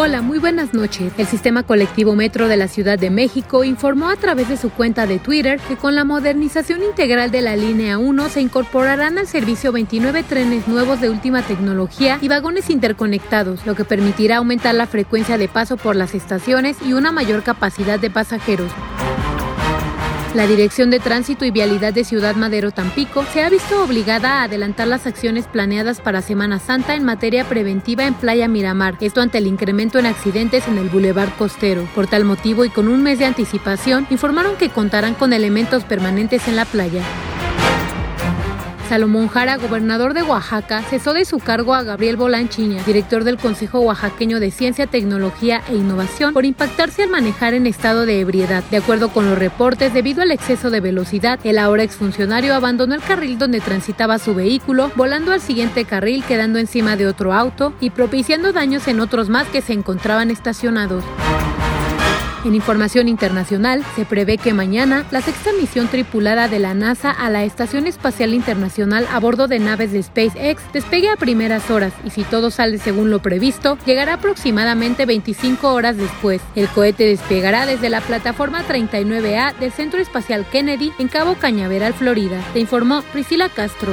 Hola, muy buenas noches. El sistema colectivo Metro de la Ciudad de México informó a través de su cuenta de Twitter que con la modernización integral de la línea 1 se incorporarán al servicio 29 trenes nuevos de última tecnología y vagones interconectados, lo que permitirá aumentar la frecuencia de paso por las estaciones y una mayor capacidad de pasajeros. La Dirección de Tránsito y Vialidad de Ciudad Madero Tampico se ha visto obligada a adelantar las acciones planeadas para Semana Santa en materia preventiva en Playa Miramar, esto ante el incremento en accidentes en el Boulevard Costero. Por tal motivo y con un mes de anticipación, informaron que contarán con elementos permanentes en la playa. Salomón Jara, gobernador de Oaxaca, cesó de su cargo a Gabriel Bolanchiña, director del Consejo Oaxaqueño de Ciencia, Tecnología e Innovación, por impactarse al manejar en estado de ebriedad. De acuerdo con los reportes, debido al exceso de velocidad, el ahora exfuncionario abandonó el carril donde transitaba su vehículo, volando al siguiente carril, quedando encima de otro auto y propiciando daños en otros más que se encontraban estacionados. En información internacional, se prevé que mañana la sexta misión tripulada de la NASA a la Estación Espacial Internacional a bordo de naves de SpaceX despegue a primeras horas y si todo sale según lo previsto, llegará aproximadamente 25 horas después. El cohete despegará desde la plataforma 39A del Centro Espacial Kennedy en Cabo Cañaveral, Florida. Te informó Priscila Castro.